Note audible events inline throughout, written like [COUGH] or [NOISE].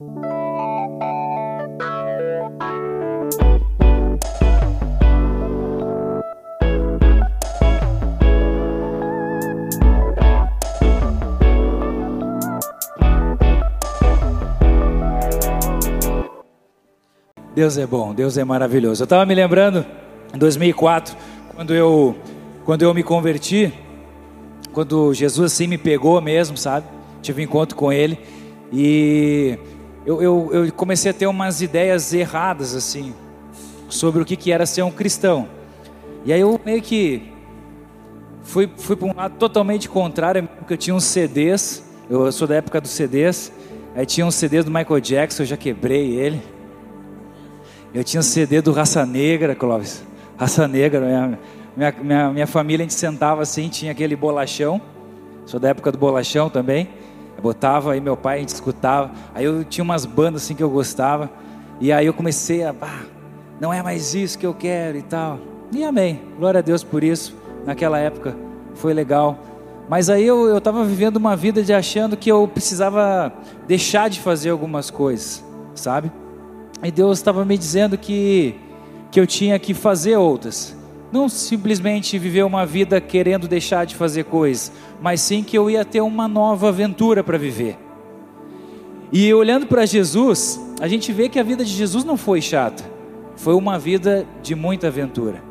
Deus é bom, Deus é maravilhoso. Eu estava me lembrando, em 2004, quando eu, quando eu me converti, quando Jesus assim me pegou mesmo, sabe? Tive um encontro com Ele e eu, eu, eu comecei a ter umas ideias erradas assim sobre o que, que era ser um cristão. E aí eu meio que fui, fui para um lado totalmente contrário, porque eu tinha uns CDs, eu sou da época dos CDs, aí tinha uns CDs do Michael Jackson, eu já quebrei ele. Eu tinha um CD do Raça Negra, Clóvis. Raça Negra, minha, minha, minha, minha, família, a gente sentava assim, tinha aquele bolachão. Sou da época do bolachão também. Eu botava aí meu pai, a gente escutava. Aí eu tinha umas bandas assim que eu gostava. E aí eu comecei a, ah, não é mais isso que eu quero e tal. E amém. Glória a Deus por isso. Naquela época foi legal. Mas aí eu estava vivendo uma vida de achando que eu precisava deixar de fazer algumas coisas, sabe? E Deus estava me dizendo que, que eu tinha que fazer outras. Não simplesmente viver uma vida querendo deixar de fazer coisas, mas sim que eu ia ter uma nova aventura para viver. E olhando para Jesus, a gente vê que a vida de Jesus não foi chata, foi uma vida de muita aventura.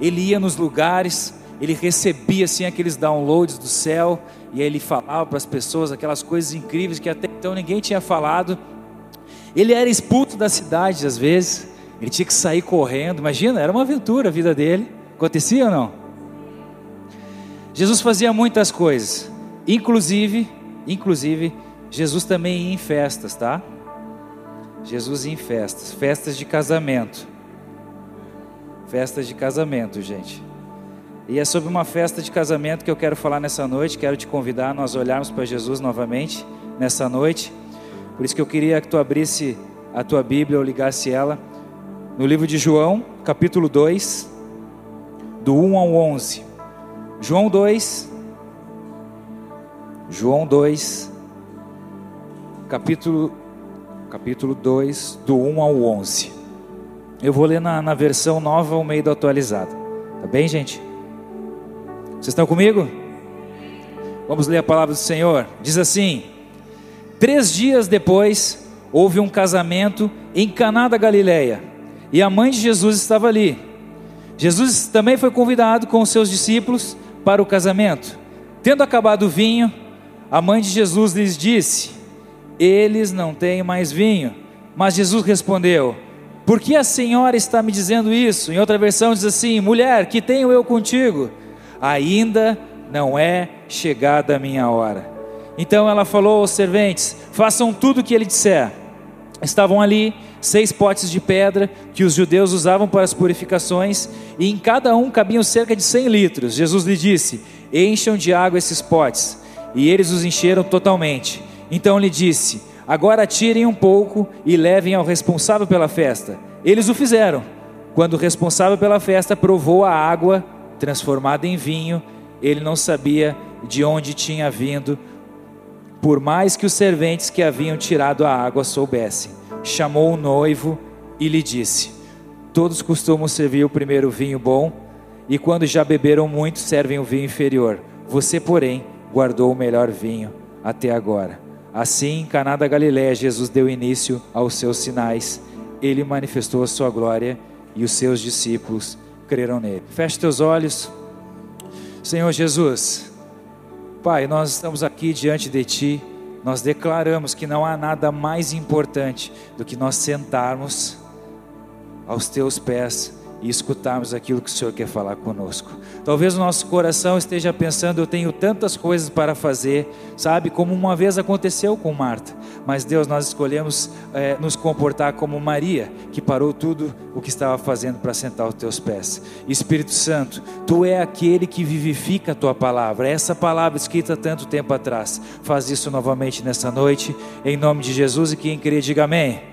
Ele ia nos lugares, ele recebia assim aqueles downloads do céu, e aí ele falava para as pessoas aquelas coisas incríveis que até então ninguém tinha falado. Ele era expulso da cidade às vezes, ele tinha que sair correndo. Imagina, era uma aventura a vida dele. Acontecia ou não? Jesus fazia muitas coisas, inclusive, inclusive, Jesus também ia em festas, tá? Jesus ia em festas, festas de casamento. Festas de casamento, gente. E é sobre uma festa de casamento que eu quero falar nessa noite. Quero te convidar a nós olharmos para Jesus novamente nessa noite. Por isso que eu queria que tu abrisse a tua Bíblia ou ligasse ela no livro de João, capítulo 2, do 1 ao 11. João 2, João 2, capítulo, capítulo 2, do 1 ao 11. Eu vou ler na, na versão nova ou meio atualizada. Tá bem, gente? Vocês estão comigo? Vamos ler a palavra do Senhor. Diz assim: Três dias depois, houve um casamento em Caná da Galileia, e a mãe de Jesus estava ali. Jesus também foi convidado com os seus discípulos para o casamento. Tendo acabado o vinho, a mãe de Jesus lhes disse: Eles não têm mais vinho. Mas Jesus respondeu: Por que a senhora está me dizendo isso? Em outra versão diz assim: Mulher, que tenho eu contigo? Ainda não é chegada a minha hora. Então ela falou aos serventes: façam tudo o que ele disser. Estavam ali seis potes de pedra que os judeus usavam para as purificações, e em cada um cabiam cerca de cem litros. Jesus lhe disse: Encham de água esses potes. E eles os encheram totalmente. Então lhe disse: Agora tirem um pouco e levem ao responsável pela festa. Eles o fizeram. Quando o responsável pela festa provou a água transformada em vinho, ele não sabia de onde tinha vindo por mais que os serventes que haviam tirado a água soubessem. Chamou o noivo e lhe disse: Todos costumam servir o primeiro vinho bom, e quando já beberam muito, servem o vinho inferior. Você, porém, guardou o melhor vinho até agora. Assim, em Caná da Galiléia, Jesus deu início aos seus sinais. Ele manifestou a sua glória e os seus discípulos creram nele. Feche teus olhos. Senhor Jesus, Pai, nós estamos aqui diante de Ti, nós declaramos que não há nada mais importante do que nós sentarmos aos Teus pés e escutarmos aquilo que o Senhor quer falar conosco. Talvez o nosso coração esteja pensando, eu tenho tantas coisas para fazer, sabe? Como uma vez aconteceu com Marta. Mas Deus, nós escolhemos é, nos comportar como Maria, que parou tudo o que estava fazendo para sentar aos teus pés. Espírito Santo, tu é aquele que vivifica a tua palavra. Essa palavra escrita tanto tempo atrás. Faz isso novamente nessa noite, em nome de Jesus e quem crê, diga amém.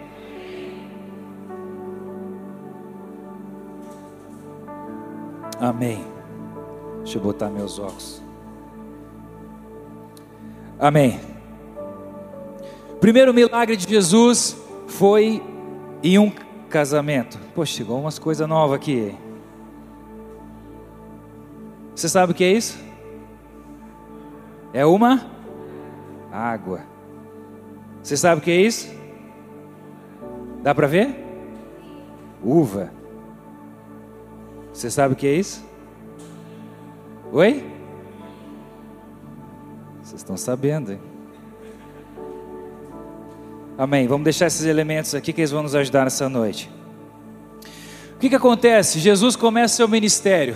Amém. Deixa eu botar meus óculos. Amém. Primeiro milagre de Jesus foi em um casamento. Poxa, chegou umas coisas novas aqui. Você sabe o que é isso? É uma água. Você sabe o que é isso? Dá para ver? Uva. Você sabe o que é isso? Oi? Vocês estão sabendo, hein? Amém. Vamos deixar esses elementos aqui que eles vão nos ajudar nessa noite. O que, que acontece? Jesus começa seu ministério.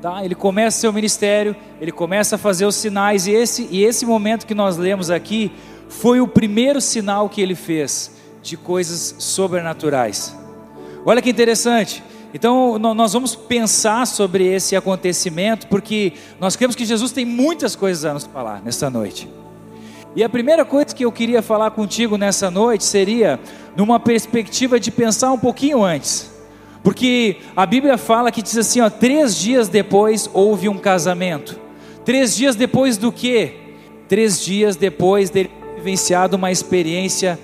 Tá? Ele começa seu ministério, ele começa a fazer os sinais, e esse, e esse momento que nós lemos aqui foi o primeiro sinal que ele fez de coisas sobrenaturais. Olha que interessante. Então, nós vamos pensar sobre esse acontecimento, porque nós cremos que Jesus tem muitas coisas a nos falar nessa noite. E a primeira coisa que eu queria falar contigo nessa noite seria numa perspectiva de pensar um pouquinho antes. Porque a Bíblia fala que diz assim, ó, três dias depois houve um casamento. Três dias depois do quê? Três dias depois dele vivenciado uma experiência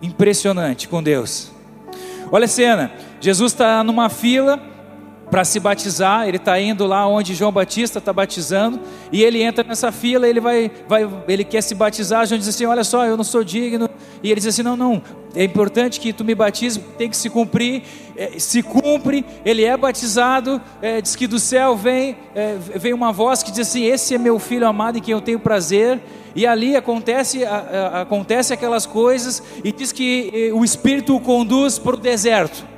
impressionante com Deus. Olha a cena, Jesus está numa fila, para se batizar, ele está indo lá onde João Batista está batizando, e ele entra nessa fila, ele vai, vai, ele quer se batizar, João diz assim, olha só, eu não sou digno, e ele diz assim, não, não, é importante que tu me batize, tem que se cumprir, é, se cumpre, ele é batizado, é, diz que do céu vem, é, vem uma voz que diz assim, esse é meu filho amado em quem eu tenho prazer, e ali acontece, a, a, acontece aquelas coisas, e diz que o Espírito o conduz para o deserto,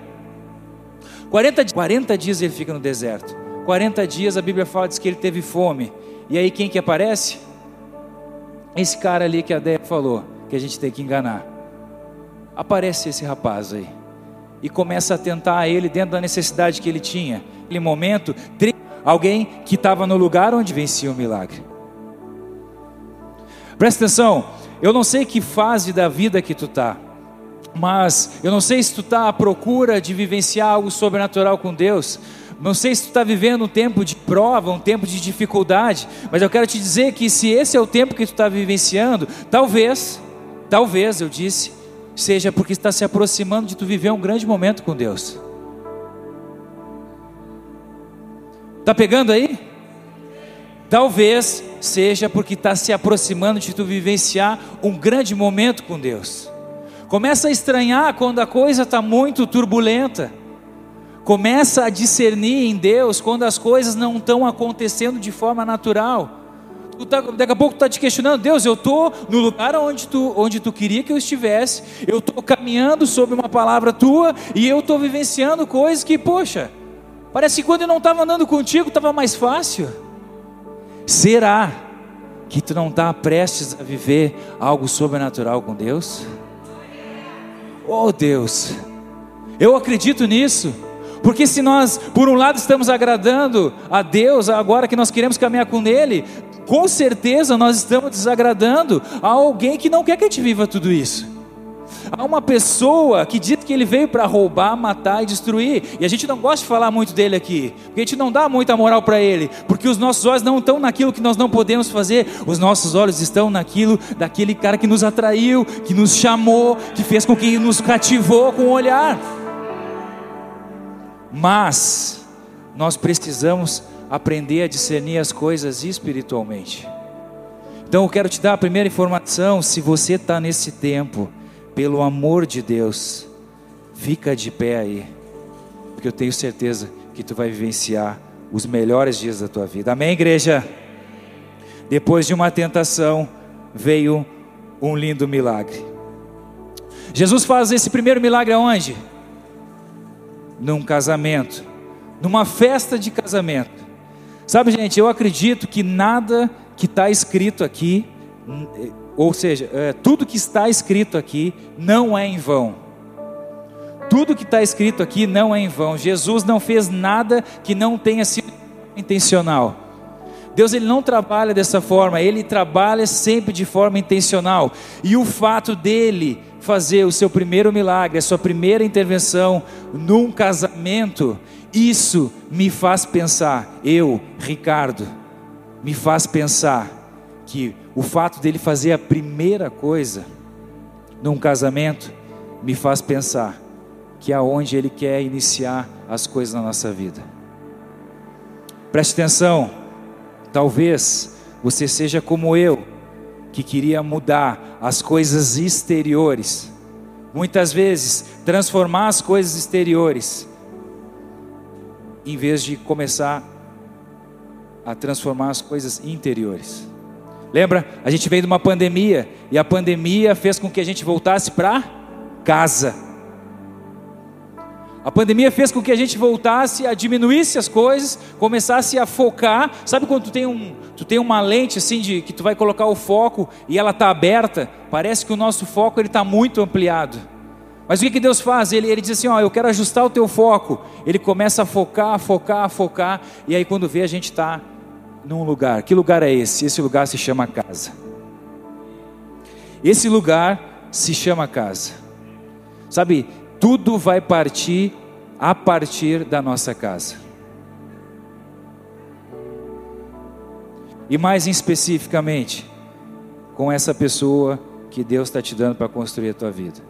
40, 40 dias ele fica no deserto. 40 dias a Bíblia fala diz que ele teve fome. E aí quem que aparece? Esse cara ali que a Déia falou, que a gente tem que enganar. Aparece esse rapaz aí. E começa a tentar ele dentro da necessidade que ele tinha. Naquele momento, alguém que estava no lugar onde vencia o milagre. Presta atenção, eu não sei que fase da vida que tu está. Mas eu não sei se tu está à procura de vivenciar algo sobrenatural com Deus. Não sei se tu está vivendo um tempo de prova, um tempo de dificuldade. Mas eu quero te dizer que se esse é o tempo que tu está vivenciando, talvez, talvez eu disse, seja porque está se aproximando de tu viver um grande momento com Deus. Está pegando aí? Talvez seja porque está se aproximando de tu vivenciar um grande momento com Deus. Começa a estranhar quando a coisa está muito turbulenta. Começa a discernir em Deus quando as coisas não estão acontecendo de forma natural. Tá, daqui a pouco tu está te questionando, Deus, eu estou no lugar onde tu, onde tu queria que eu estivesse, eu estou caminhando sobre uma palavra tua e eu estou vivenciando coisas que, poxa, parece que quando eu não estava andando contigo estava mais fácil. Será que tu não está prestes a viver algo sobrenatural com Deus? Oh Deus, eu acredito nisso. Porque se nós, por um lado, estamos agradando a Deus, agora que nós queremos caminhar com Ele, com certeza nós estamos desagradando a alguém que não quer que a gente viva tudo isso. Há uma pessoa que diz que ele veio para roubar, matar e destruir, e a gente não gosta de falar muito dele aqui, porque a gente não dá muita moral para ele, porque os nossos olhos não estão naquilo que nós não podemos fazer, os nossos olhos estão naquilo daquele cara que nos atraiu, que nos chamou, que fez com que nos cativou com o olhar. Mas nós precisamos aprender a discernir as coisas espiritualmente. Então eu quero te dar a primeira informação: se você está nesse tempo, pelo amor de Deus, fica de pé aí, porque eu tenho certeza que tu vai vivenciar os melhores dias da tua vida. Amém, igreja? Depois de uma tentação, veio um lindo milagre. Jesus faz esse primeiro milagre aonde? Num casamento, numa festa de casamento. Sabe, gente, eu acredito que nada que está escrito aqui ou seja, é, tudo que está escrito aqui não é em vão. Tudo que está escrito aqui não é em vão. Jesus não fez nada que não tenha sido intencional. Deus ele não trabalha dessa forma, ele trabalha sempre de forma intencional. E o fato dele fazer o seu primeiro milagre, a sua primeira intervenção num casamento, isso me faz pensar, eu, Ricardo, me faz pensar que o fato dele fazer a primeira coisa num casamento me faz pensar que é onde Ele quer iniciar as coisas na nossa vida. Preste atenção, talvez você seja como eu, que queria mudar as coisas exteriores, muitas vezes transformar as coisas exteriores, em vez de começar a transformar as coisas interiores. Lembra? A gente veio de uma pandemia e a pandemia fez com que a gente voltasse para casa. A pandemia fez com que a gente voltasse a diminuísse as coisas, começasse a focar. Sabe quando tu tem, um, tu tem uma lente assim de que tu vai colocar o foco e ela está aberta? Parece que o nosso foco ele está muito ampliado. Mas o que, que Deus faz? Ele, ele diz assim: ó, eu quero ajustar o teu foco. Ele começa a focar, focar, focar, e aí quando vê a gente está num lugar. Que lugar é esse? Esse lugar se chama casa. Esse lugar se chama casa. Sabe, tudo vai partir a partir da nossa casa. E mais especificamente, com essa pessoa que Deus está te dando para construir a tua vida.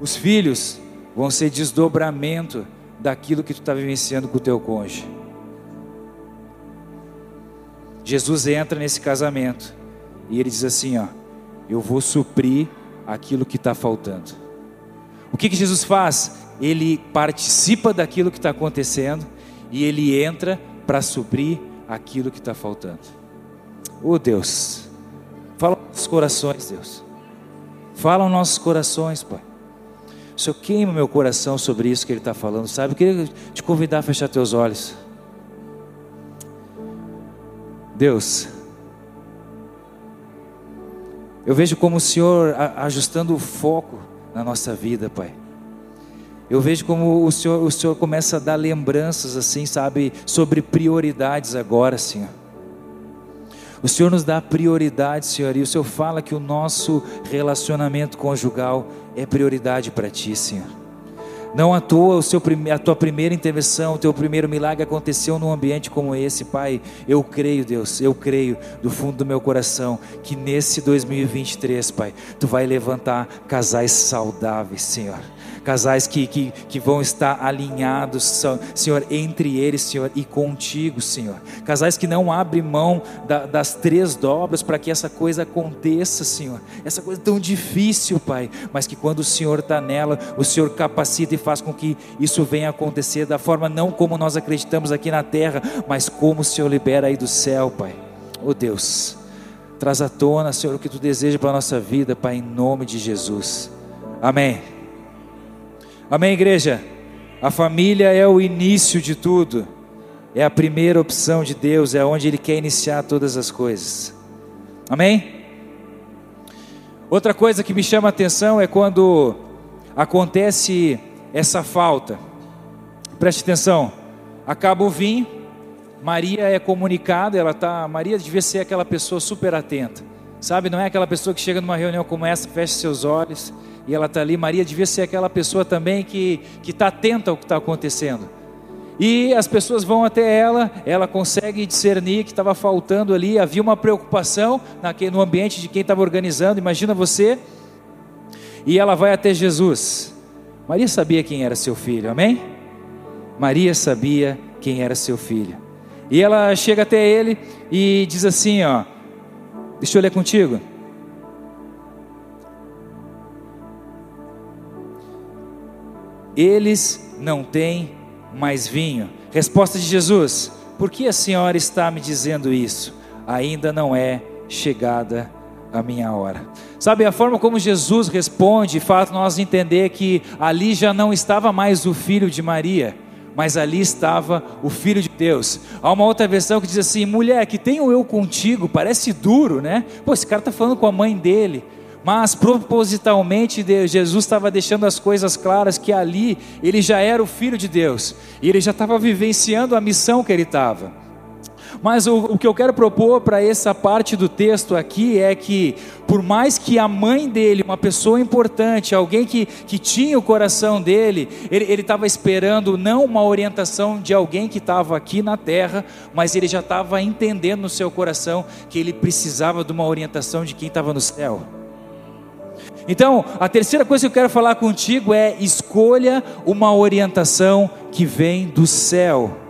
Os filhos vão ser desdobramento daquilo que tu está vivenciando com o teu cônjuge. Jesus entra nesse casamento e ele diz assim: ó, eu vou suprir aquilo que está faltando. O que, que Jesus faz? Ele participa daquilo que está acontecendo e ele entra para suprir aquilo que está faltando. Oh Deus, fala nos nossos corações, Deus. Fala nos nossos corações, Pai. O Senhor queima meu coração sobre isso que Ele está falando, sabe? Eu queria te convidar a fechar teus olhos. Deus, eu vejo como o Senhor ajustando o foco na nossa vida, Pai. Eu vejo como o Senhor, o Senhor começa a dar lembranças assim, sabe, sobre prioridades agora, Senhor. O Senhor nos dá prioridade, Senhor, e o Senhor fala que o nosso relacionamento conjugal é prioridade para Ti, Senhor. Não à toa o seu, a tua primeira intervenção, o teu primeiro milagre aconteceu num ambiente como esse, Pai. Eu creio, Deus, eu creio do fundo do meu coração que nesse 2023, Pai, Tu vai levantar casais saudáveis, Senhor casais que, que, que vão estar alinhados, Senhor, entre eles, Senhor, e contigo, Senhor. Casais que não abrem mão da, das três dobras para que essa coisa aconteça, Senhor. Essa coisa tão difícil, Pai, mas que quando o Senhor está nela, o Senhor capacita e faz com que isso venha acontecer da forma não como nós acreditamos aqui na terra, mas como o Senhor libera aí do céu, Pai. Oh Deus, traz à tona, Senhor, o que tu deseja para a nossa vida, Pai, em nome de Jesus. Amém. Amém, igreja? A família é o início de tudo, é a primeira opção de Deus, é onde Ele quer iniciar todas as coisas. Amém? Outra coisa que me chama a atenção é quando acontece essa falta. Preste atenção. Acaba o vinho, Maria é comunicada, ela tá, Maria devia ser aquela pessoa super atenta. Sabe, não é aquela pessoa que chega numa reunião como essa, fecha seus olhos e ela está ali. Maria devia ser aquela pessoa também que está atenta ao que está acontecendo. E as pessoas vão até ela, ela consegue discernir que estava faltando ali, havia uma preocupação naquele, no ambiente de quem estava organizando, imagina você. E ela vai até Jesus. Maria sabia quem era seu filho, amém? Maria sabia quem era seu filho. E ela chega até ele e diz assim: Ó, deixa eu ler contigo. Eles não têm mais vinho. Resposta de Jesus: Por que a senhora está me dizendo isso? Ainda não é chegada a minha hora. Sabe a forma como Jesus responde, faz nós entender que ali já não estava mais o filho de Maria, mas ali estava o filho de Deus. Há uma outra versão que diz assim: mulher, que tenho eu contigo, parece duro, né? Pô, esse cara está falando com a mãe dele mas propositalmente Jesus estava deixando as coisas claras que ali ele já era o filho de Deus e ele já estava vivenciando a missão que ele estava. Mas o, o, que eu quero propor para essa parte do texto aqui é que, por mais que a mãe dele, uma pessoa importante, alguém que, que tinha o coração dele, ele estava esperando não uma orientação de alguém que estava aqui na terra, mas ele já estava entendendo no seu coração que ele precisava de uma orientação de quem estava no céu. Então, a terceira coisa que eu quero falar contigo é: escolha uma orientação que vem do céu.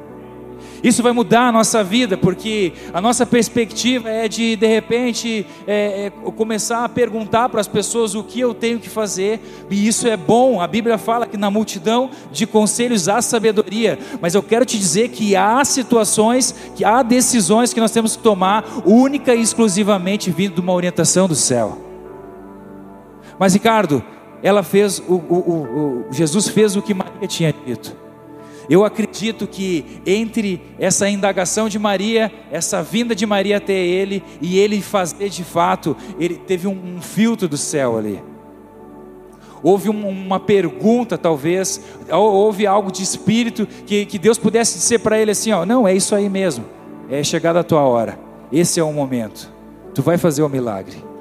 Isso vai mudar a nossa vida, porque a nossa perspectiva é de, de repente, é, é, começar a perguntar para as pessoas o que eu tenho que fazer, e isso é bom. A Bíblia fala que na multidão de conselhos há sabedoria, mas eu quero te dizer que há situações, que há decisões que nós temos que tomar, única e exclusivamente vindo de uma orientação do céu. Mas, Ricardo, ela fez, o, o, o Jesus fez o que Maria tinha dito. Eu acredito que entre essa indagação de Maria, essa vinda de Maria até ele e ele fazer de fato, ele teve um, um filtro do céu ali. Houve um, uma pergunta, talvez, houve algo de espírito que, que Deus pudesse dizer para ele assim: ó, não, é isso aí mesmo, é chegada a tua hora, esse é o momento, tu vai fazer o milagre.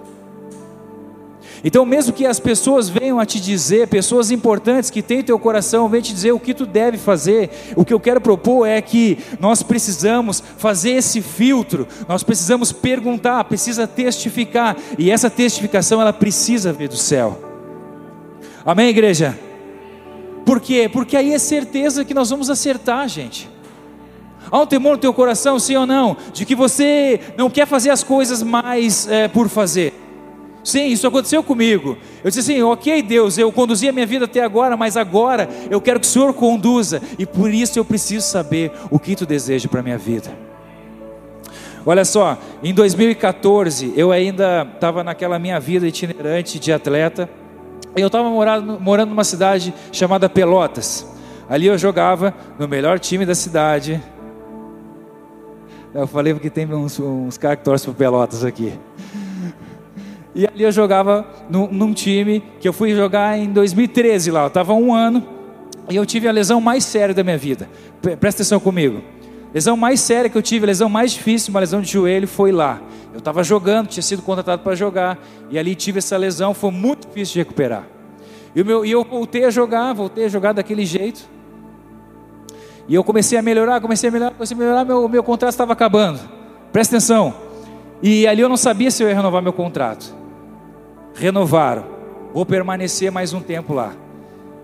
Então, mesmo que as pessoas venham a te dizer, pessoas importantes que têm teu coração, venham te dizer o que tu deve fazer, o que eu quero propor é que nós precisamos fazer esse filtro, nós precisamos perguntar, precisa testificar, e essa testificação ela precisa vir do céu. Amém, igreja? Por quê? Porque aí é certeza que nós vamos acertar, gente. Há um temor no teu coração, sim ou não, de que você não quer fazer as coisas mais é, por fazer. Sim, isso aconteceu comigo. Eu disse assim: ok, Deus, eu conduzi a minha vida até agora, mas agora eu quero que o Senhor conduza, e por isso eu preciso saber o que tu deseja para a minha vida. Olha só, em 2014, eu ainda estava naquela minha vida itinerante de atleta, eu estava morando, morando numa cidade chamada Pelotas. Ali eu jogava no melhor time da cidade. Eu falei porque tem uns, uns caras que torcem para Pelotas aqui. E ali eu jogava num, num time que eu fui jogar em 2013 lá. Eu estava um ano e eu tive a lesão mais séria da minha vida. Presta atenção comigo. Lesão mais séria que eu tive, lesão mais difícil, uma lesão de joelho, foi lá. Eu estava jogando, tinha sido contratado para jogar, e ali tive essa lesão, foi muito difícil de recuperar. E, meu, e eu voltei a jogar, voltei a jogar daquele jeito. E eu comecei a melhorar, comecei a melhorar, comecei a melhorar, meu, meu contrato estava acabando. Presta atenção. E ali eu não sabia se eu ia renovar meu contrato renovaram. Vou permanecer mais um tempo lá.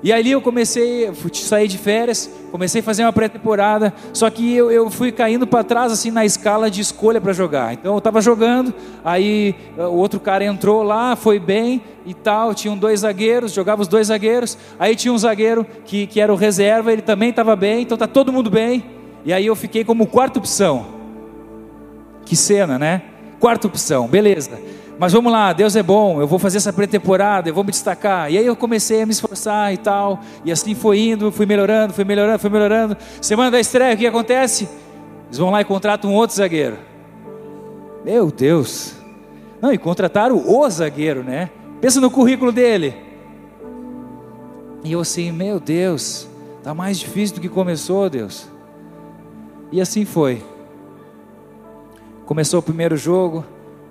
E ali eu comecei, sair de férias, comecei a fazer uma pré-temporada, só que eu, eu fui caindo para trás assim na escala de escolha para jogar. Então eu estava jogando, aí eh, o outro cara entrou lá, foi bem e tal, tinham dois zagueiros, jogava os dois zagueiros, aí tinha um zagueiro que, que era o reserva, ele também estava bem, então tá todo mundo bem, e aí eu fiquei como quarta opção. Que cena, né? Quarta opção, beleza. Mas vamos lá, Deus é bom, eu vou fazer essa pré-temporada, eu vou me destacar. E aí eu comecei a me esforçar e tal, e assim foi indo, fui melhorando, fui melhorando, fui melhorando. Semana da estreia, o que acontece? Eles vão lá e contratam um outro zagueiro. Meu Deus. Não, e contrataram o zagueiro, né? Pensa no currículo dele. E eu assim, meu Deus, tá mais difícil do que começou, Deus. E assim foi. Começou o primeiro jogo,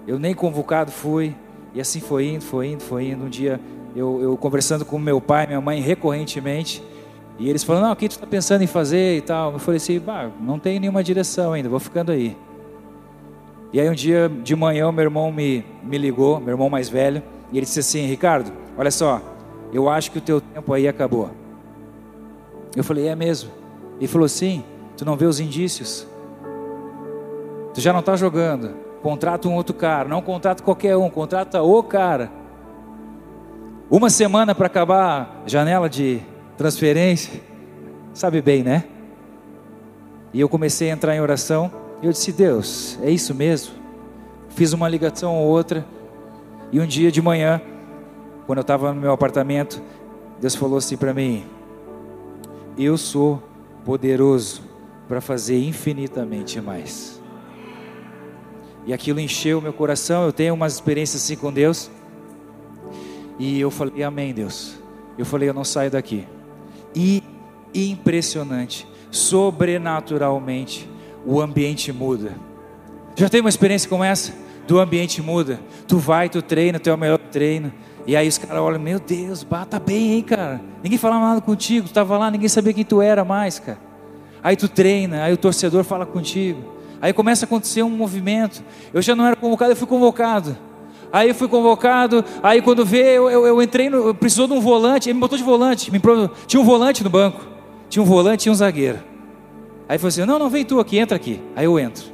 eu nem convocado fui, e assim foi indo, foi indo, foi indo. Um dia eu, eu conversando com meu pai, minha mãe recorrentemente, e eles falaram: Não, o que tu está pensando em fazer e tal? Eu falei assim: bah, não tem nenhuma direção ainda, vou ficando aí. E aí um dia de manhã, meu irmão me, me ligou, meu irmão mais velho, e ele disse assim: Ricardo, olha só, eu acho que o teu tempo aí acabou. Eu falei: É mesmo? Ele falou: Sim, tu não vê os indícios, tu já não está jogando Contrata um outro cara, não contrata qualquer um, contrata o cara. Uma semana para acabar a janela de transferência, sabe bem, né? E eu comecei a entrar em oração, e eu disse: Deus, é isso mesmo? Fiz uma ligação ou outra, e um dia de manhã, quando eu estava no meu apartamento, Deus falou assim para mim: Eu sou poderoso para fazer infinitamente mais. E aquilo encheu meu coração. Eu tenho umas experiências assim com Deus. E eu falei, Amém, Deus. Eu falei, eu não saio daqui. E impressionante, sobrenaturalmente, o ambiente muda. Já tem uma experiência como essa? Do ambiente muda. Tu vai, tu treina, tu é o melhor treino. E aí os caras olham, meu Deus, bata bem, hein, cara. Ninguém falava nada contigo, tu estava lá, ninguém sabia quem tu era mais, cara. Aí tu treina, aí o torcedor fala contigo. Aí começa a acontecer um movimento. Eu já não era convocado, eu fui convocado. Aí eu fui convocado, aí quando vê, eu, eu, eu entrei, no, precisou de um volante, ele me botou de volante, me, tinha um volante no banco, tinha um volante e um zagueiro. Aí falou assim: não, não, vem tu aqui, entra aqui. Aí eu entro.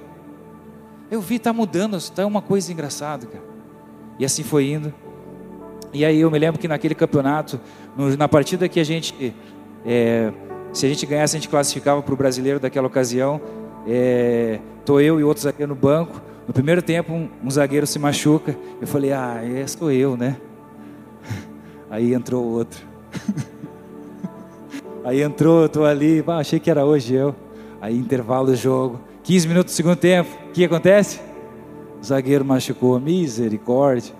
Eu vi, tá mudando, tá uma coisa engraçada, cara. E assim foi indo. E aí eu me lembro que naquele campeonato, no, na partida que a gente, é, se a gente ganhasse, a gente classificava para o brasileiro daquela ocasião. É, tô eu e outro zagueiro no banco. No primeiro tempo, um, um zagueiro se machuca. Eu falei, ah, é, sou eu, né? [LAUGHS] Aí entrou outro. [LAUGHS] Aí entrou, eu tô ali, ah, achei que era hoje eu. Aí intervalo do jogo, 15 minutos do segundo tempo, o que acontece? O zagueiro machucou, misericórdia.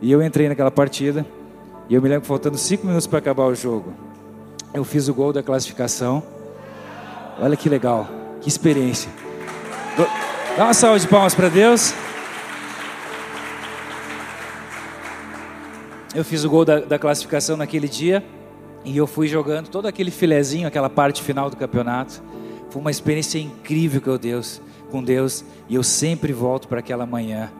E eu entrei naquela partida, e eu me lembro faltando 5 minutos para acabar o jogo. Eu fiz o gol da classificação. Olha que legal, que experiência. Dá uma salva de palmas para Deus. Eu fiz o gol da, da, classificação naquele dia e eu fui jogando todo aquele filezinho, aquela parte final do campeonato. Foi uma experiência incrível com Deus, com Deus, e eu sempre volto para aquela manhã,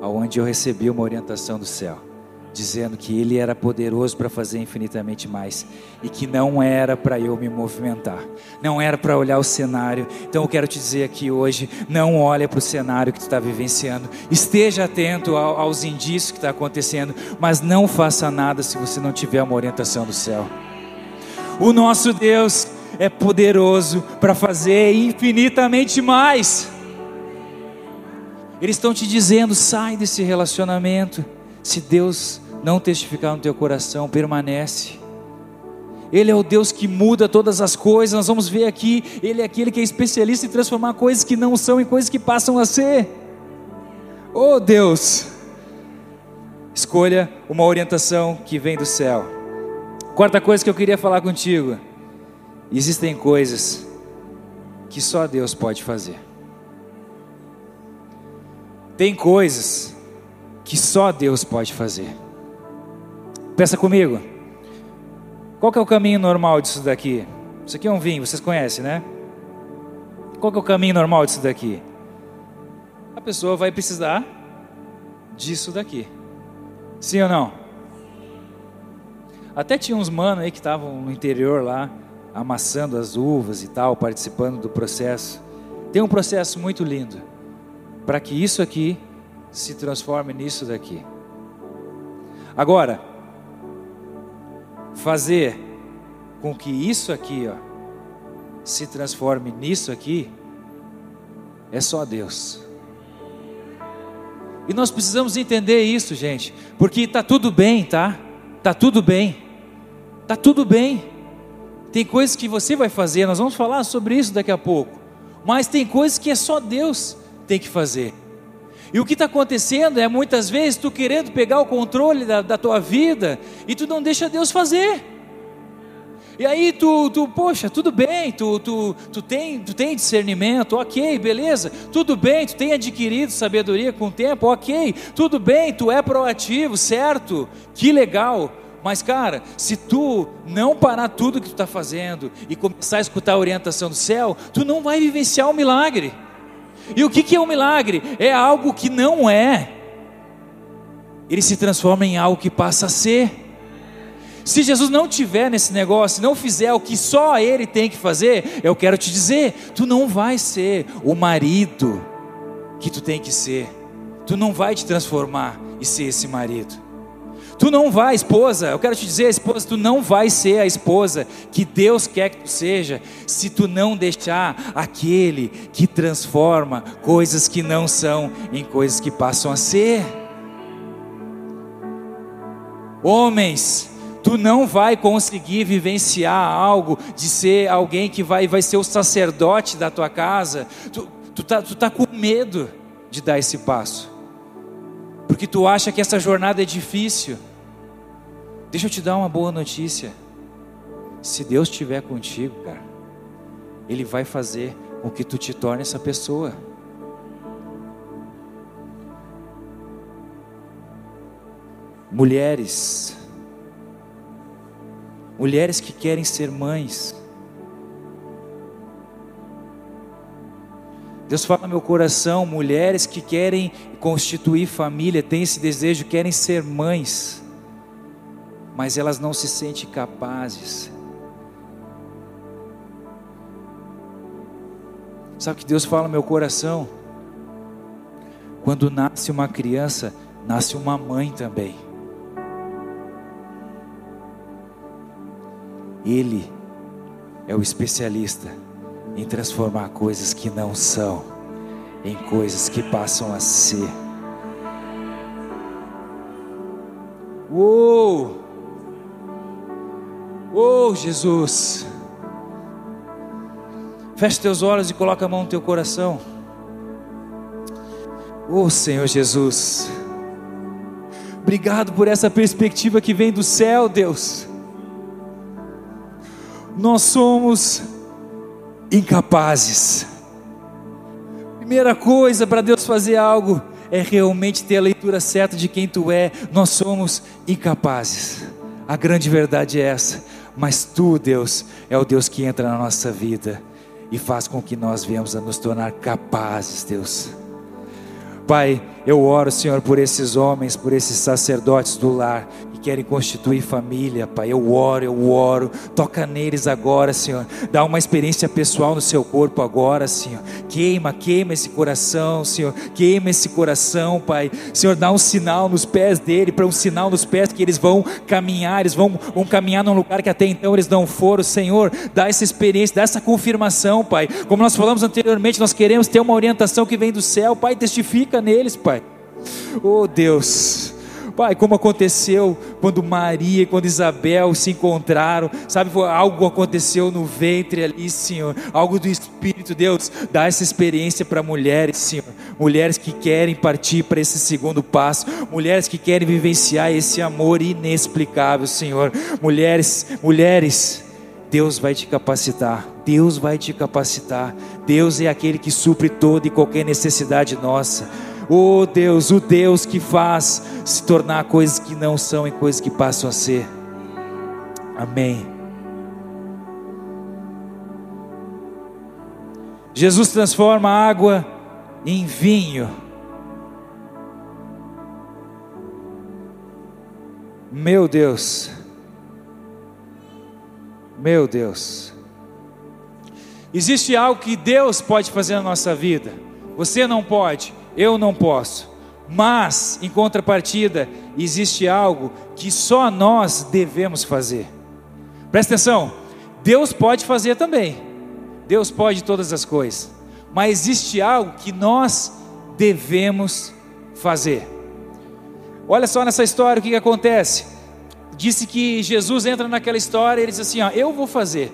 onde eu recebi uma orientação do céu dizendo que Ele era poderoso para fazer infinitamente mais e que não era para eu me movimentar, não era para olhar o cenário. Então eu quero te dizer aqui hoje: não olhe para o cenário que tu está vivenciando, esteja atento aos indícios que está acontecendo, mas não faça nada se você não tiver uma orientação do céu. O nosso Deus é poderoso para fazer infinitamente mais. Eles estão te dizendo: sai desse relacionamento. Se Deus não testificar no teu coração, permanece. Ele é o Deus que muda todas as coisas. Nós vamos ver aqui, Ele é aquele que é especialista em transformar coisas que não são em coisas que passam a ser. Oh Deus, escolha uma orientação que vem do céu. Quarta coisa que eu queria falar contigo: existem coisas que só Deus pode fazer. Tem coisas que só Deus pode fazer. Pensa comigo. Qual que é o caminho normal disso daqui? Isso aqui é um vinho, vocês conhecem, né? Qual que é o caminho normal disso daqui? A pessoa vai precisar disso daqui. Sim ou não? Até tinha uns manos aí que estavam no interior lá, amassando as uvas e tal, participando do processo. Tem um processo muito lindo para que isso aqui se transforme nisso daqui. Agora, fazer com que isso aqui, ó, se transforme nisso aqui, é só Deus. E nós precisamos entender isso, gente, porque está tudo bem, tá? Tá tudo bem, tá tudo bem. Tem coisas que você vai fazer, nós vamos falar sobre isso daqui a pouco. Mas tem coisas que é só Deus tem que fazer. E o que está acontecendo é muitas vezes tu querendo pegar o controle da, da tua vida e tu não deixa Deus fazer. E aí tu, tu poxa, tudo bem, tu, tu, tu, tem, tu tem discernimento, ok, beleza, tudo bem, tu tem adquirido sabedoria com o tempo, ok, tudo bem, tu é proativo, certo, que legal. Mas cara, se tu não parar tudo que tu está fazendo e começar a escutar a orientação do céu, tu não vai vivenciar o milagre. E o que é um milagre? É algo que não é, ele se transforma em algo que passa a ser. Se Jesus não tiver nesse negócio, não fizer o que só ele tem que fazer, eu quero te dizer, tu não vai ser o marido que tu tem que ser. Tu não vai te transformar e ser esse marido. Tu não vai, esposa, eu quero te dizer, esposa, tu não vai ser a esposa que Deus quer que tu seja, se tu não deixar aquele que transforma coisas que não são em coisas que passam a ser. Homens, tu não vai conseguir vivenciar algo de ser alguém que vai, vai ser o sacerdote da tua casa. Tu, tu, tá, tu tá com medo de dar esse passo porque tu acha que essa jornada é difícil. Deixa eu te dar uma boa notícia. Se Deus estiver contigo, cara, Ele vai fazer com que tu te torne essa pessoa. Mulheres, mulheres que querem ser mães, Deus fala no meu coração, mulheres que querem constituir família, têm esse desejo, querem ser mães, mas elas não se sentem capazes. Sabe o que Deus fala no meu coração? Quando nasce uma criança, nasce uma mãe também. Ele é o especialista em transformar coisas que não são em coisas que passam a ser. Uou! Uou, Jesus! Feche teus olhos e coloca a mão no teu coração. Oh Senhor Jesus, obrigado por essa perspectiva que vem do céu, Deus. Nós somos incapazes. Primeira coisa para Deus fazer algo é realmente ter a leitura certa de quem tu é. Nós somos incapazes. A grande verdade é essa. Mas tu, Deus, é o Deus que entra na nossa vida e faz com que nós venhamos a nos tornar capazes, Deus. Pai, eu oro, Senhor, por esses homens, por esses sacerdotes do lar querem constituir família, Pai. Eu oro, eu oro. Toca neles agora, Senhor. Dá uma experiência pessoal no seu corpo agora, Senhor. Queima, queima esse coração, Senhor. Queima esse coração, Pai. Senhor, dá um sinal nos pés dele, para um sinal nos pés que eles vão caminhar, eles vão, vão caminhar num lugar que até então eles não foram. Senhor, dá essa experiência, dá essa confirmação, Pai. Como nós falamos anteriormente, nós queremos ter uma orientação que vem do céu, Pai. Testifica neles, Pai. Oh Deus. Pai, como aconteceu quando Maria e quando Isabel se encontraram, sabe, algo aconteceu no ventre ali, Senhor, algo do Espírito, Deus, dá essa experiência para mulheres, Senhor, mulheres que querem partir para esse segundo passo, mulheres que querem vivenciar esse amor inexplicável, Senhor, mulheres, mulheres, Deus vai te capacitar, Deus vai te capacitar, Deus é aquele que supre toda e qualquer necessidade nossa. Oh Deus, o Deus que faz se tornar coisas que não são e coisas que passam a ser. Amém. Jesus transforma água em vinho. Meu Deus. Meu Deus. Existe algo que Deus pode fazer na nossa vida. Você não pode eu não posso. Mas, em contrapartida, existe algo que só nós devemos fazer. Presta atenção, Deus pode fazer também. Deus pode todas as coisas. Mas existe algo que nós devemos fazer. Olha só nessa história o que, que acontece. Disse que Jesus entra naquela história e ele diz assim: ó, Eu vou fazer,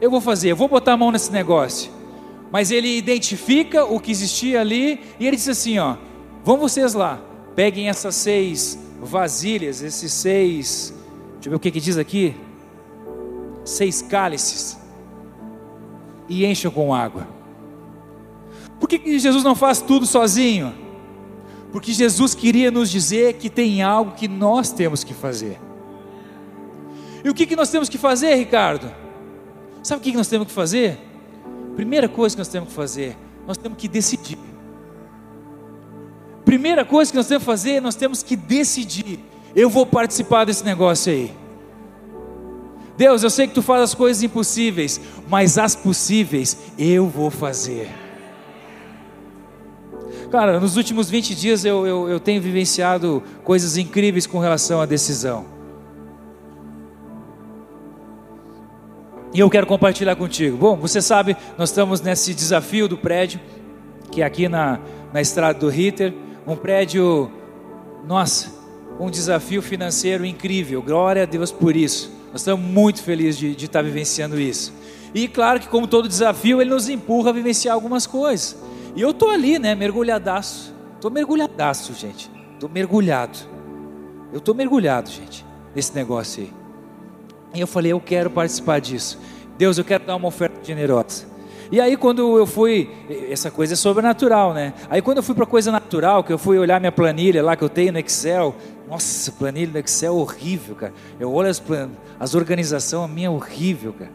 eu vou fazer, eu vou botar a mão nesse negócio mas ele identifica o que existia ali e ele diz assim: ó, vão vocês lá, peguem essas seis vasilhas, esses seis, deixa eu ver o que, que diz aqui, seis cálices, e encham com água. Por que, que Jesus não faz tudo sozinho? Porque Jesus queria nos dizer que tem algo que nós temos que fazer. E o que, que nós temos que fazer, Ricardo? Sabe o que, que nós temos que fazer? Primeira coisa que nós temos que fazer, nós temos que decidir. Primeira coisa que nós temos que fazer, nós temos que decidir. Eu vou participar desse negócio aí. Deus, eu sei que tu faz as coisas impossíveis, mas as possíveis eu vou fazer. Cara, nos últimos 20 dias eu, eu, eu tenho vivenciado coisas incríveis com relação à decisão. E eu quero compartilhar contigo. Bom, você sabe, nós estamos nesse desafio do prédio, que é aqui na, na estrada do Ritter, um prédio, nossa, um desafio financeiro incrível. Glória a Deus por isso. Nós estamos muito felizes de, de estar vivenciando isso. E claro que, como todo desafio, ele nos empurra a vivenciar algumas coisas. E eu estou ali, né, mergulhadaço. Estou mergulhadaço, gente. Estou mergulhado. Eu estou mergulhado, gente, nesse negócio aí. E eu falei, eu quero participar disso. Deus, eu quero dar uma oferta generosa. E aí quando eu fui, essa coisa é sobrenatural, né? Aí quando eu fui para coisa natural, que eu fui olhar minha planilha lá que eu tenho no Excel, nossa, planilha no Excel é horrível, cara. Eu olho as, as organizações, a minha é horrível, cara.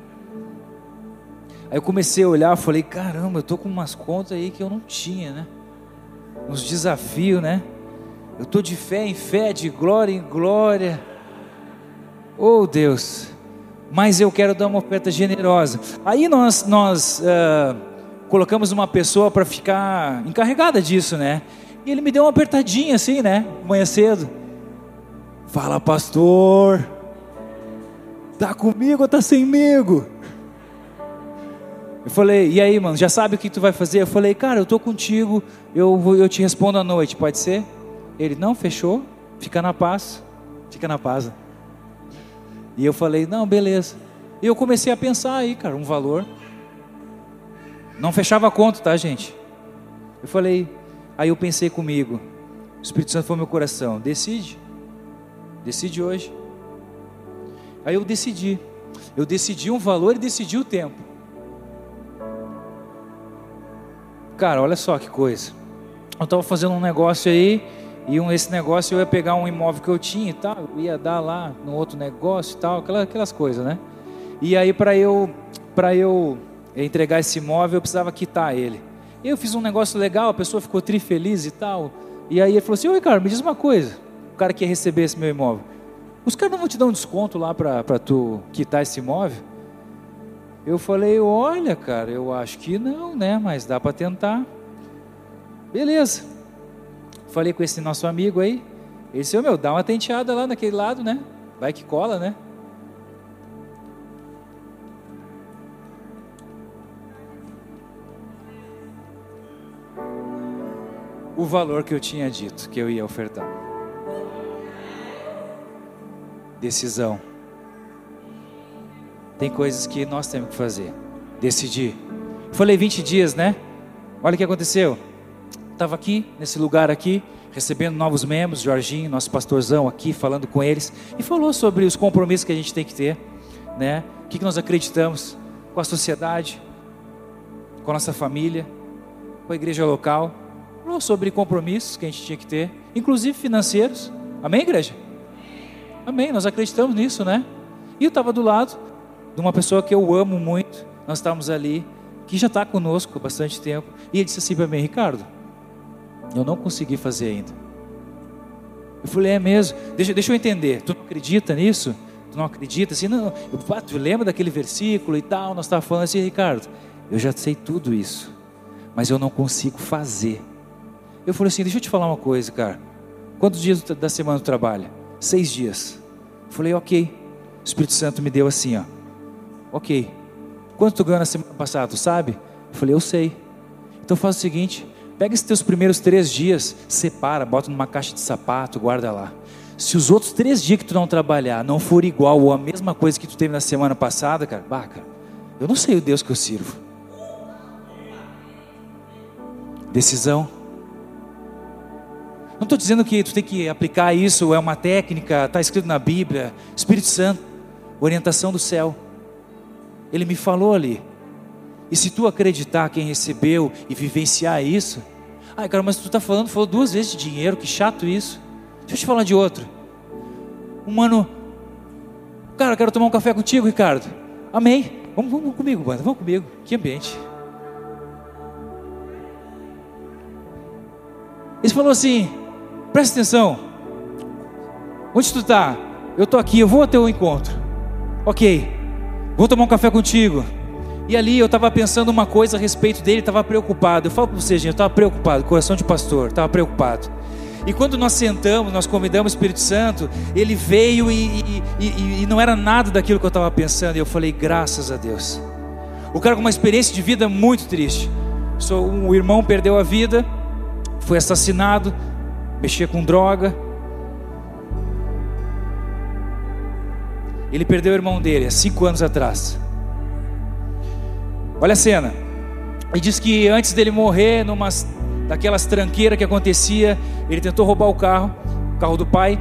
Aí eu comecei a olhar, falei, caramba, eu tô com umas contas aí que eu não tinha, né? Uns desafios, né? Eu tô de fé em fé, de glória em glória. Oh Deus, mas eu quero dar uma oferta generosa. Aí nós, nós uh, colocamos uma pessoa para ficar encarregada disso, né? E ele me deu uma apertadinha assim, né? Manhã cedo. Fala, pastor. Tá comigo ou tá semigo? Eu falei, e aí, mano, já sabe o que tu vai fazer? Eu falei, cara, eu tô contigo, eu, eu te respondo à noite, pode ser? Ele, não, fechou, fica na paz, fica na paz. E eu falei, não, beleza. E eu comecei a pensar aí, cara, um valor. Não fechava a conta, tá, gente? Eu falei, aí eu pensei comigo, o Espírito Santo foi meu coração, decide, decide hoje. Aí eu decidi, eu decidi um valor e decidi o tempo. Cara, olha só que coisa. Eu estava fazendo um negócio aí, e um, esse negócio eu ia pegar um imóvel que eu tinha e tal, ia dar lá no outro negócio e tal, aquelas, aquelas coisas, né? E aí para eu para eu entregar esse imóvel eu precisava quitar ele. Eu fiz um negócio legal, a pessoa ficou tri feliz e tal. E aí ele falou assim: "Oi, cara, me diz uma coisa. O cara que ia receber esse meu imóvel. Os caras não vão te dar um desconto lá para tu quitar esse imóvel?" Eu falei: "Olha, cara, eu acho que não, né, mas dá para tentar." Beleza. Falei com esse nosso amigo aí. Ele disse, meu, dá uma tenteada lá naquele lado, né? Vai que cola, né? O valor que eu tinha dito que eu ia ofertar. Decisão. Tem coisas que nós temos que fazer. Decidir. Falei 20 dias, né? Olha o que aconteceu estava aqui, nesse lugar aqui, recebendo novos membros, Jorginho, nosso pastorzão aqui, falando com eles, e falou sobre os compromissos que a gente tem que ter, né? O que, que nós acreditamos com a sociedade, com a nossa família, com a igreja local. Falou sobre compromissos que a gente tinha que ter, inclusive financeiros. Amém, igreja? Amém, nós acreditamos nisso, né? E eu estava do lado de uma pessoa que eu amo muito, nós estávamos ali, que já está conosco há bastante tempo, e ele disse assim para mim, Ricardo, eu não consegui fazer ainda. Eu falei, é mesmo? Deixa, deixa eu entender. Tu não acredita nisso? Tu não acredita? Assim, não. Eu, tu lembra daquele versículo e tal? Nós estávamos falando assim, Ricardo. Eu já sei tudo isso, mas eu não consigo fazer. Eu falei assim, deixa eu te falar uma coisa, cara. Quantos dias da semana tu trabalha? Seis dias. Eu falei, ok. O Espírito Santo me deu assim, ó. Ok. Quanto tu ganhou na semana passada, tu sabe? Eu falei, eu sei. Então faz o seguinte, Pega esses teus primeiros três dias, separa, bota numa caixa de sapato, guarda lá. Se os outros três dias que tu não trabalhar não for igual ou a mesma coisa que tu teve na semana passada, cara, eu não sei o Deus que eu sirvo. Decisão. Não estou dizendo que tu tem que aplicar isso, é uma técnica, está escrito na Bíblia. Espírito Santo, orientação do céu. Ele me falou ali. E se tu acreditar quem recebeu e vivenciar isso, ai cara, mas tu está falando, falou duas vezes de dinheiro, que chato isso. Deixa eu te falar de outro. Um mano, cara, quero tomar um café contigo, Ricardo. Amém. Vamos, vamos comigo, mano, vamos comigo. Que ambiente. Ele falou assim: presta atenção. Onde tu está? Eu estou aqui, eu vou até o encontro. Ok, vou tomar um café contigo. E ali eu estava pensando uma coisa a respeito dele, estava preocupado. Eu falo para você, gente, eu estava preocupado, coração de pastor, estava preocupado. E quando nós sentamos, nós convidamos o Espírito Santo, ele veio e, e, e, e não era nada daquilo que eu estava pensando. E eu falei, graças a Deus. O cara com uma experiência de vida muito triste. Um irmão perdeu a vida, foi assassinado, mexia com droga. Ele perdeu o irmão dele há cinco anos atrás. Olha a cena. E diz que antes dele morrer, numa daquelas tranqueiras que acontecia, ele tentou roubar o carro, o carro do pai,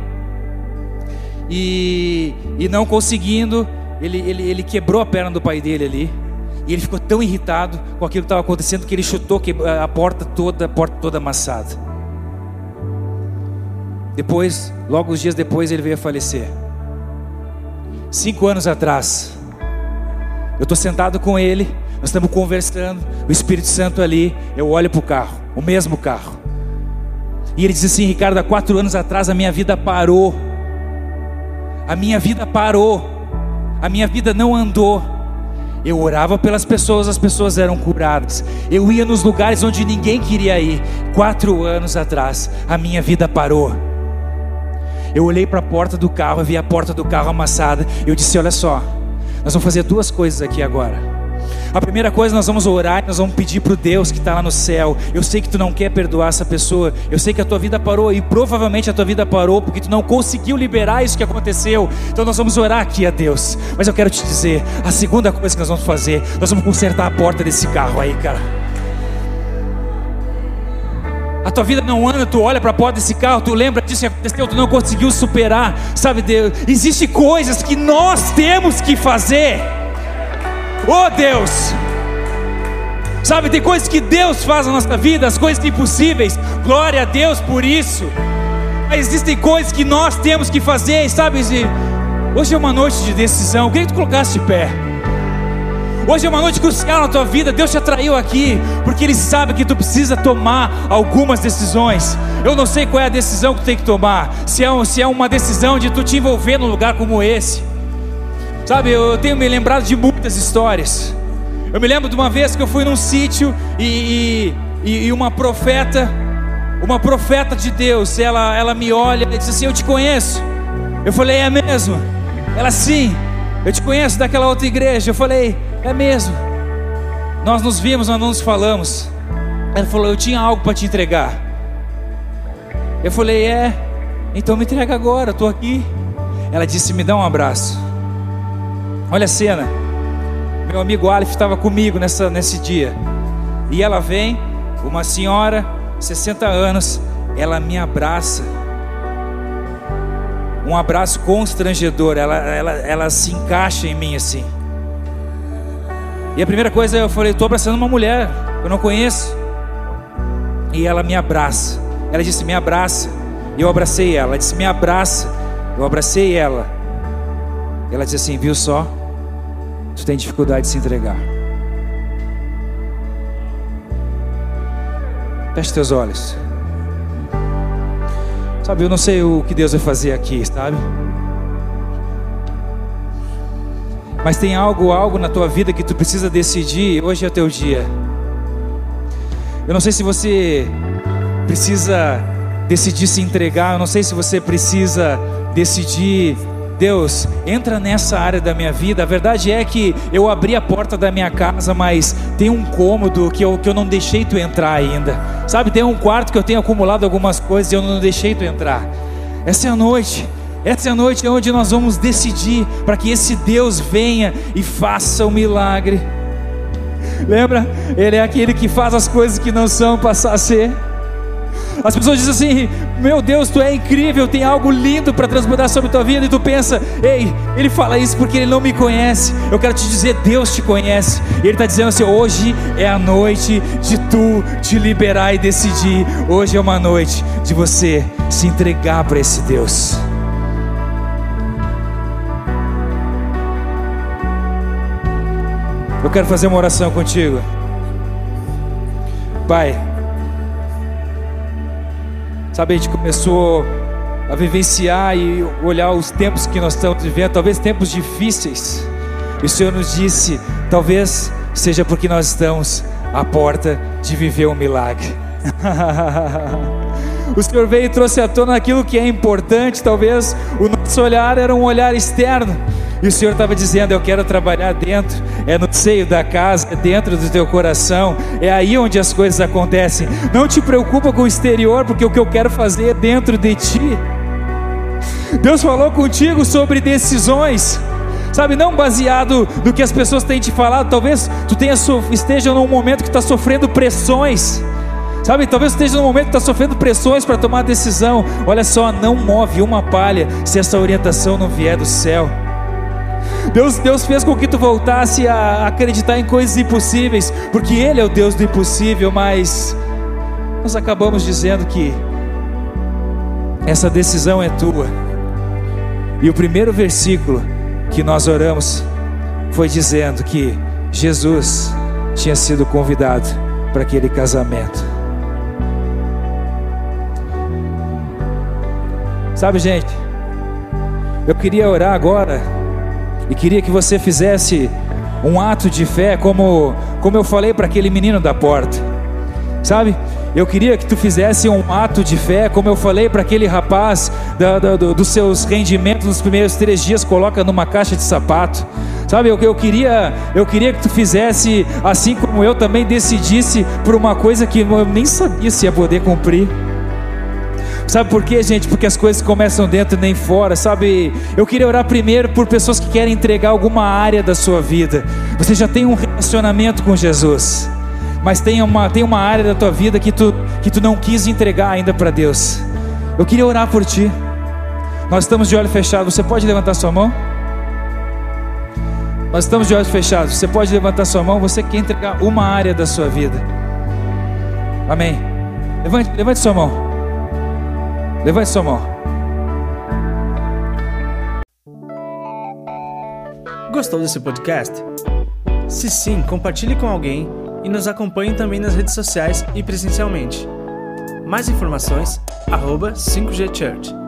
e, e não conseguindo, ele, ele, ele quebrou a perna do pai dele ali. E ele ficou tão irritado com aquilo que estava acontecendo que ele chutou a porta toda, a porta toda amassada. Depois, logo os dias depois, ele veio a falecer. Cinco anos atrás, eu estou sentado com ele, nós estamos conversando, o Espírito Santo ali, eu olho para o carro, o mesmo carro. E ele diz assim: Ricardo, há quatro anos atrás a minha vida parou. A minha vida parou. A minha vida não andou. Eu orava pelas pessoas, as pessoas eram curadas. Eu ia nos lugares onde ninguém queria ir. Quatro anos atrás, a minha vida parou. Eu olhei para a porta do carro, vi a porta do carro amassada. Eu disse: Olha só, nós vamos fazer duas coisas aqui agora. A primeira coisa, nós vamos orar nós vamos pedir para o Deus que está lá no céu. Eu sei que tu não quer perdoar essa pessoa. Eu sei que a tua vida parou e provavelmente a tua vida parou porque tu não conseguiu liberar isso que aconteceu. Então nós vamos orar aqui a Deus. Mas eu quero te dizer, a segunda coisa que nós vamos fazer, nós vamos consertar a porta desse carro aí, cara. A tua vida não anda, tu olha para a porta desse carro, tu lembra disso que aconteceu, tu não conseguiu superar, sabe Deus? Existem coisas que nós temos que fazer. Oh Deus! Sabe, tem coisas que Deus faz na nossa vida, as coisas impossíveis. Glória a Deus por isso. Mas existem coisas que nós temos que fazer, sabe? Hoje é uma noite de decisão. Eu queria que tu colocasse de pé. Hoje é uma noite crucial na tua vida. Deus te atraiu aqui porque Ele sabe que tu precisa tomar algumas decisões. Eu não sei qual é a decisão que tu tem que tomar. Se é, se é uma decisão de tu te envolver num lugar como esse. Sabe, eu tenho me lembrado de muitas histórias. Eu me lembro de uma vez que eu fui num sítio e, e, e, uma profeta, uma profeta de Deus, ela, ela me olha e disse assim: Eu te conheço. Eu falei: É mesmo? Ela sim. Eu te conheço daquela outra igreja. Eu falei: É mesmo. Nós nos vimos, nós não nos falamos. Ela falou: Eu tinha algo para te entregar. Eu falei: É. Então me entrega agora. Estou aqui. Ela disse: Me dá um abraço. Olha a cena. Meu amigo Aleph estava comigo nessa, nesse dia. E ela vem, uma senhora, 60 anos, ela me abraça. Um abraço constrangedor, ela, ela, ela se encaixa em mim assim. E a primeira coisa eu falei: estou abraçando uma mulher que eu não conheço. E ela me abraça. Ela disse: Me abraça. E eu abracei ela. Ela disse: Me abraça. Eu abracei ela. Ela disse assim: Viu só? Tu tem dificuldade de se entregar. Feche teus olhos. Sabe, eu não sei o que Deus vai fazer aqui, sabe? Mas tem algo, algo na tua vida que tu precisa decidir. Hoje é teu dia. Eu não sei se você precisa decidir se entregar. Eu não sei se você precisa decidir Deus, entra nessa área da minha vida. A verdade é que eu abri a porta da minha casa, mas tem um cômodo que eu, que eu não deixei tu entrar ainda. Sabe, tem um quarto que eu tenho acumulado algumas coisas e eu não deixei tu entrar. Essa é a noite. Essa é a noite onde nós vamos decidir para que esse Deus venha e faça o milagre. Lembra? Ele é aquele que faz as coisas que não são passar a ser. As pessoas dizem assim: Meu Deus, tu é incrível, tem algo lindo para transbordar sobre tua vida. E tu pensa: Ei, ele fala isso porque ele não me conhece. Eu quero te dizer: Deus te conhece. E ele está dizendo assim: Hoje é a noite de tu te liberar e decidir. Hoje é uma noite de você se entregar para esse Deus. Eu quero fazer uma oração contigo. Pai, Sabe, a gente começou a vivenciar e olhar os tempos que nós estamos vivendo, talvez tempos difíceis. E o Senhor nos disse: talvez seja porque nós estamos à porta de viver um milagre. [LAUGHS] o Senhor veio e trouxe à tona aquilo que é importante. Talvez o nosso olhar era um olhar externo, e o Senhor estava dizendo: Eu quero trabalhar dentro, é no seio da casa, é dentro do teu coração, é aí onde as coisas acontecem. Não te preocupa com o exterior, porque o que eu quero fazer é dentro de ti. Deus falou contigo sobre decisões, sabe, não baseado no que as pessoas têm te falado. Talvez tu tenha, esteja num momento que está sofrendo pressões. Sabe, talvez esteja num momento que está sofrendo pressões para tomar decisão. Olha só, não move uma palha se essa orientação não vier do céu. Deus, Deus fez com que tu voltasse a acreditar em coisas impossíveis, porque Ele é o Deus do impossível, mas nós acabamos dizendo que essa decisão é tua. E o primeiro versículo que nós oramos foi dizendo que Jesus tinha sido convidado para aquele casamento. Sabe, gente, eu queria orar agora e queria que você fizesse um ato de fé, como, como eu falei para aquele menino da porta, sabe? Eu queria que tu fizesse um ato de fé, como eu falei para aquele rapaz da, da, do, dos seus rendimentos nos primeiros três dias, coloca numa caixa de sapato. Sabe, eu, eu, queria, eu queria que tu fizesse assim como eu também decidisse por uma coisa que eu nem sabia se ia poder cumprir. Sabe por quê, gente? Porque as coisas começam dentro e nem fora, sabe? Eu queria orar primeiro por pessoas que querem entregar alguma área da sua vida. Você já tem um relacionamento com Jesus, mas tem uma, tem uma área da tua vida que tu, que tu não quis entregar ainda para Deus. Eu queria orar por ti. Nós estamos de olho fechado. Você pode levantar sua mão? Nós estamos de olhos fechados. Você pode levantar sua mão. Você quer entregar uma área da sua vida. Amém. Levante, levante sua mão. Levante sua mão. Gostou desse podcast? Se sim, compartilhe com alguém e nos acompanhe também nas redes sociais e presencialmente. Mais informações, arroba 5G Church.